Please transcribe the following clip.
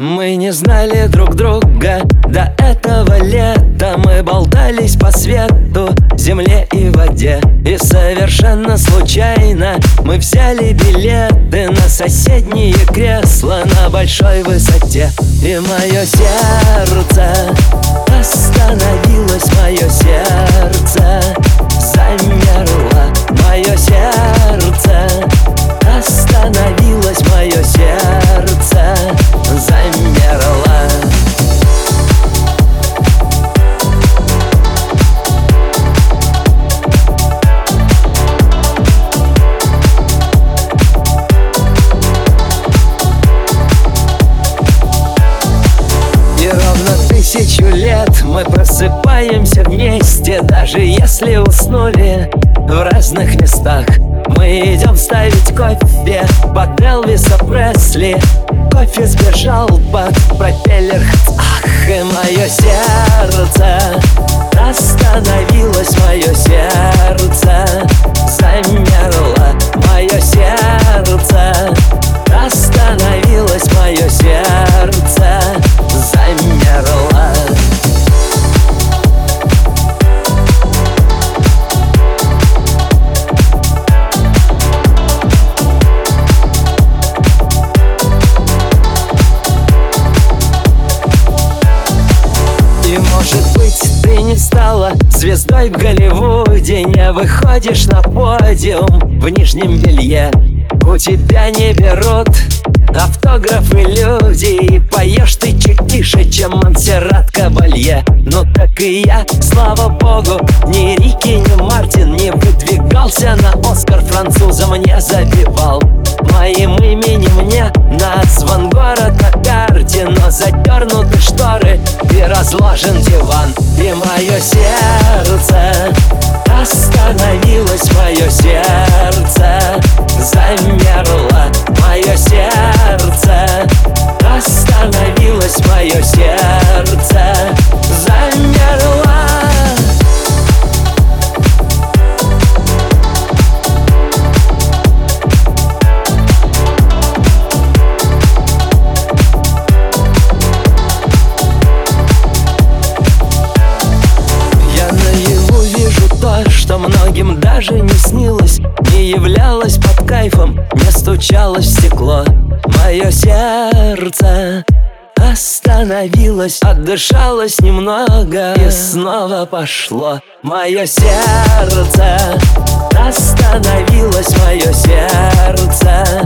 Мы не знали друг друга до этого лета. Мы болтались по свету, земле и воде. И совершенно случайно мы взяли билеты На соседние кресла на большой высоте. И мое сердце остановилось, мое сердце лет мы просыпаемся вместе Даже если уснули в разных местах. Мы идем ставить кофе под Элвиса Пресли. Кофе сбежал под пропеллер. Ах, и мое сердце Остановилось мое сердце Замерло. Мое может быть ты не стала звездой в Голливуде. Не выходишь на подиум в нижнем белье. У тебя не берут автографы люди И поешь ты чуть тише, чем Монсеррат Кабалье. Ну так и я, слава богу, ни Рики, ни Мартин Не выдвигался на Оскар французом не забивал. Моим именем мне назван город и разложен диван И мое сердце многим даже не снилось Не являлось под кайфом, не стучалось в стекло. Мое сердце остановилось, отдышалось немного И снова пошло. Мое сердце остановилось, мое сердце сердце